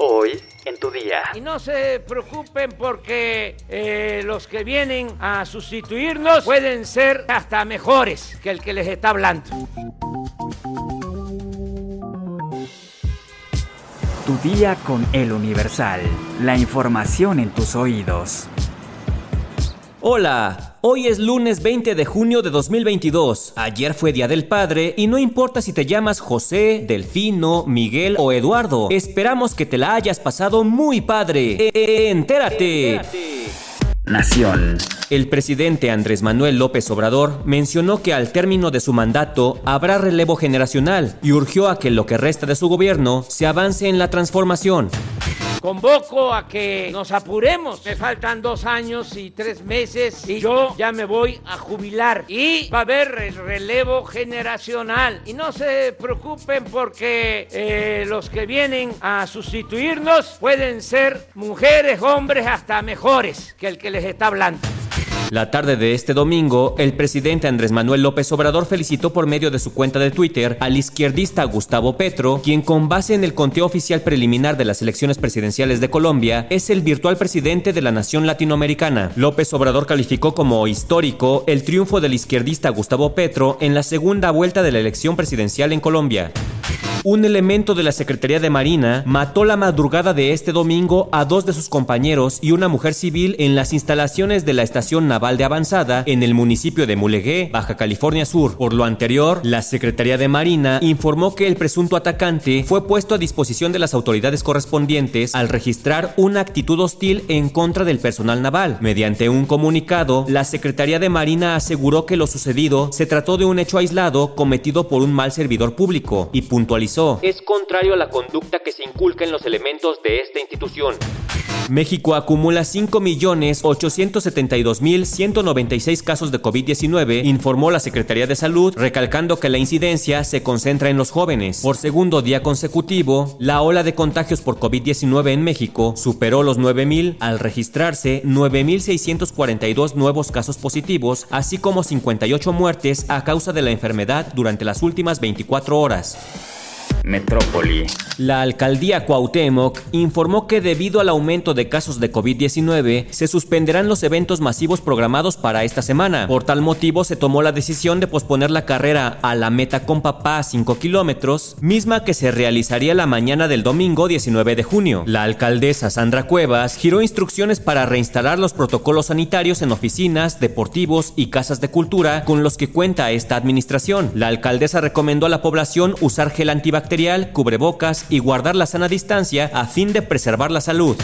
Hoy en tu día. Y no se preocupen porque eh, los que vienen a sustituirnos pueden ser hasta mejores que el que les está hablando. Tu día con el Universal. La información en tus oídos. Hola, hoy es lunes 20 de junio de 2022. Ayer fue Día del Padre y no importa si te llamas José, Delfino, Miguel o Eduardo. Esperamos que te la hayas pasado muy padre. E, e, entérate. Nación. El presidente Andrés Manuel López Obrador mencionó que al término de su mandato habrá relevo generacional y urgió a que lo que resta de su gobierno se avance en la transformación. Convoco a que nos apuremos. Me faltan dos años y tres meses y yo ya me voy a jubilar. Y va a haber el relevo generacional. Y no se preocupen porque eh, los que vienen a sustituirnos pueden ser mujeres, hombres, hasta mejores que el que les está hablando. La tarde de este domingo, el presidente Andrés Manuel López Obrador felicitó por medio de su cuenta de Twitter al izquierdista Gustavo Petro, quien con base en el conteo oficial preliminar de las elecciones presidenciales de Colombia, es el virtual presidente de la nación latinoamericana. López Obrador calificó como histórico el triunfo del izquierdista Gustavo Petro en la segunda vuelta de la elección presidencial en Colombia. Un elemento de la Secretaría de Marina mató la madrugada de este domingo a dos de sus compañeros y una mujer civil en las instalaciones de la Estación Naval de Avanzada en el municipio de Mulegé, Baja California Sur. Por lo anterior, la Secretaría de Marina informó que el presunto atacante fue puesto a disposición de las autoridades correspondientes al registrar una actitud hostil en contra del personal naval. Mediante un comunicado, la Secretaría de Marina aseguró que lo sucedido se trató de un hecho aislado cometido por un mal servidor público y puntualizó es contrario a la conducta que se inculca en los elementos de esta institución. México acumula 5.872.196 casos de COVID-19, informó la Secretaría de Salud, recalcando que la incidencia se concentra en los jóvenes. Por segundo día consecutivo, la ola de contagios por COVID-19 en México superó los 9.000 al registrarse 9.642 nuevos casos positivos, así como 58 muertes a causa de la enfermedad durante las últimas 24 horas. Metrópoli. La alcaldía Cuauhtémoc informó que debido al aumento de casos de COVID-19 se suspenderán los eventos masivos programados para esta semana. Por tal motivo se tomó la decisión de posponer la carrera a la meta con papá 5 kilómetros, misma que se realizaría la mañana del domingo 19 de junio. La alcaldesa Sandra Cuevas giró instrucciones para reinstalar los protocolos sanitarios en oficinas, deportivos y casas de cultura con los que cuenta esta administración. La alcaldesa recomendó a la población usar gel antibacterial cubrebocas y guardar la sana distancia a fin de preservar la salud.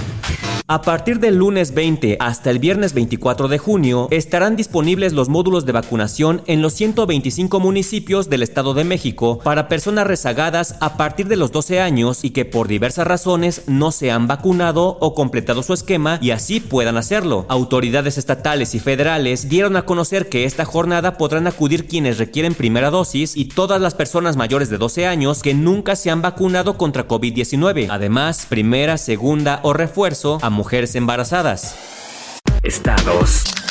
A partir del lunes 20 hasta el viernes 24 de junio estarán disponibles los módulos de vacunación en los 125 municipios del Estado de México para personas rezagadas a partir de los 12 años y que por diversas razones no se han vacunado o completado su esquema y así puedan hacerlo. Autoridades estatales y federales dieron a conocer que esta jornada podrán acudir quienes requieren primera dosis y todas las personas mayores de 12 años que nunca se han vacunado contra COVID-19. Además, primera, segunda o refuerzo a mujeres embarazadas. Estados.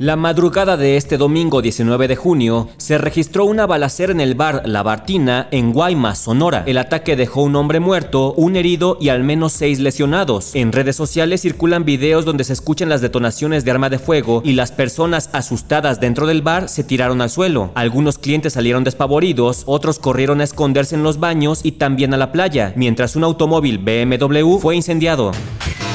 La madrugada de este domingo 19 de junio se registró una balacera en el bar La Bartina en Guaymas, Sonora. El ataque dejó un hombre muerto, un herido y al menos seis lesionados. En redes sociales circulan videos donde se escuchan las detonaciones de arma de fuego y las personas asustadas dentro del bar se tiraron al suelo. Algunos clientes salieron despavoridos, otros corrieron a esconderse en los baños y también a la playa, mientras un automóvil BMW fue incendiado.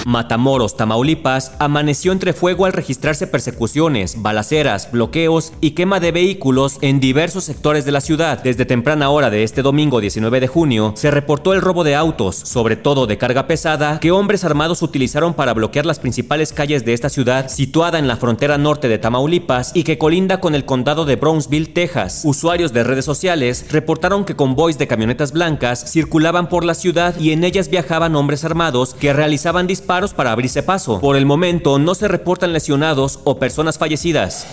Matamoros, Tamaulipas, amaneció entre fuego al registrarse persecuciones, balaceras, bloqueos y quema de vehículos en diversos sectores de la ciudad. Desde temprana hora de este domingo 19 de junio, se reportó el robo de autos, sobre todo de carga pesada, que hombres armados utilizaron para bloquear las principales calles de esta ciudad, situada en la frontera norte de Tamaulipas y que colinda con el condado de Brownsville, Texas. Usuarios de redes sociales reportaron que convoys de camionetas blancas circulaban por la ciudad y en ellas viajaban hombres armados que realizaban disparos para abrirse paso. Por el momento no se reportan lesionados o personas fallecidas.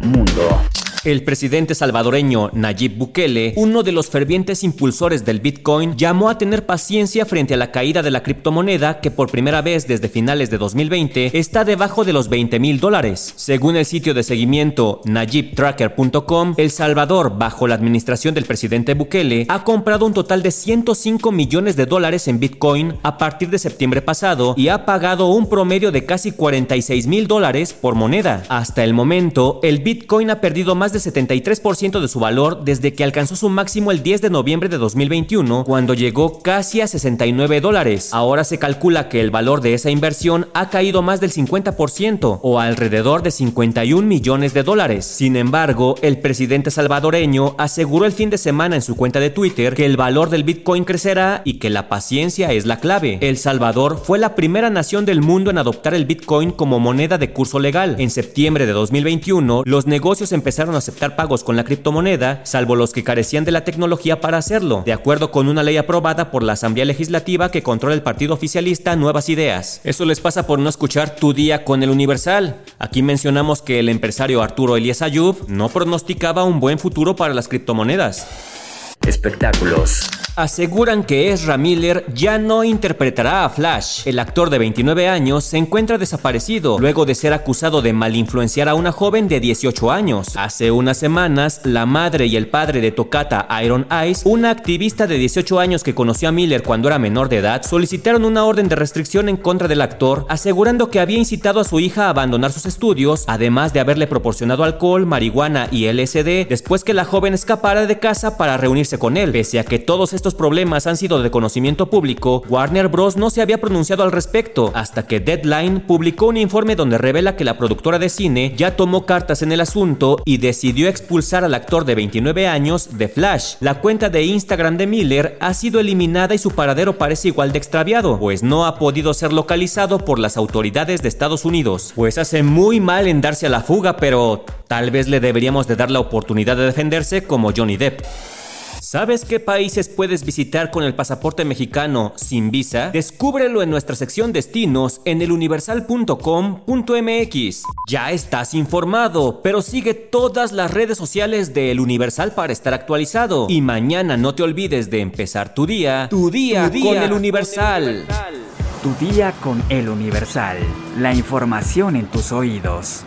Mundo. El presidente salvadoreño Nayib Bukele, uno de los fervientes impulsores del Bitcoin, llamó a tener paciencia frente a la caída de la criptomoneda que por primera vez desde finales de 2020 está debajo de los 20 mil dólares. Según el sitio de seguimiento NayibTracker.com, El Salvador, bajo la administración del presidente Bukele, ha comprado un total de 105 millones de dólares en Bitcoin a partir de septiembre pasado y ha pagado un promedio de casi 46 mil dólares por moneda. Hasta el momento, el Bitcoin ha perdido más de 73% de su valor desde que alcanzó su máximo el 10 de noviembre de 2021, cuando llegó casi a 69 dólares. Ahora se calcula que el valor de esa inversión ha caído más del 50% o alrededor de 51 millones de dólares. Sin embargo, el presidente salvadoreño aseguró el fin de semana en su cuenta de Twitter que el valor del Bitcoin crecerá y que la paciencia es la clave. El Salvador fue la primera nación del mundo en adoptar el Bitcoin como moneda de curso legal. En septiembre de 2021, los negocios empezaron a aceptar pagos con la criptomoneda, salvo los que carecían de la tecnología para hacerlo, de acuerdo con una ley aprobada por la Asamblea Legislativa que controla el partido oficialista Nuevas Ideas. Eso les pasa por no escuchar tu día con el Universal. Aquí mencionamos que el empresario Arturo Elías Ayub no pronosticaba un buen futuro para las criptomonedas. Espectáculos aseguran que Ezra Miller ya no interpretará a Flash. El actor de 29 años se encuentra desaparecido luego de ser acusado de malinfluenciar a una joven de 18 años. Hace unas semanas, la madre y el padre de Tocata Iron Eyes, una activista de 18 años que conoció a Miller cuando era menor de edad, solicitaron una orden de restricción en contra del actor, asegurando que había incitado a su hija a abandonar sus estudios, además de haberle proporcionado alcohol, marihuana y LSD después que la joven escapara de casa para reunirse con él. Pese a que todos estos problemas han sido de conocimiento público, Warner Bros. no se había pronunciado al respecto, hasta que Deadline publicó un informe donde revela que la productora de cine ya tomó cartas en el asunto y decidió expulsar al actor de 29 años de Flash. La cuenta de Instagram de Miller ha sido eliminada y su paradero parece igual de extraviado, pues no ha podido ser localizado por las autoridades de Estados Unidos. Pues hace muy mal en darse a la fuga, pero tal vez le deberíamos de dar la oportunidad de defenderse como Johnny Depp. ¿Sabes qué países puedes visitar con el pasaporte mexicano sin visa? Descúbrelo en nuestra sección destinos en eluniversal.com.mx. Ya estás informado, pero sigue todas las redes sociales de El Universal para estar actualizado. Y mañana no te olvides de empezar tu día, tu día, con El Universal. Tu día con El Universal. La información en tus oídos.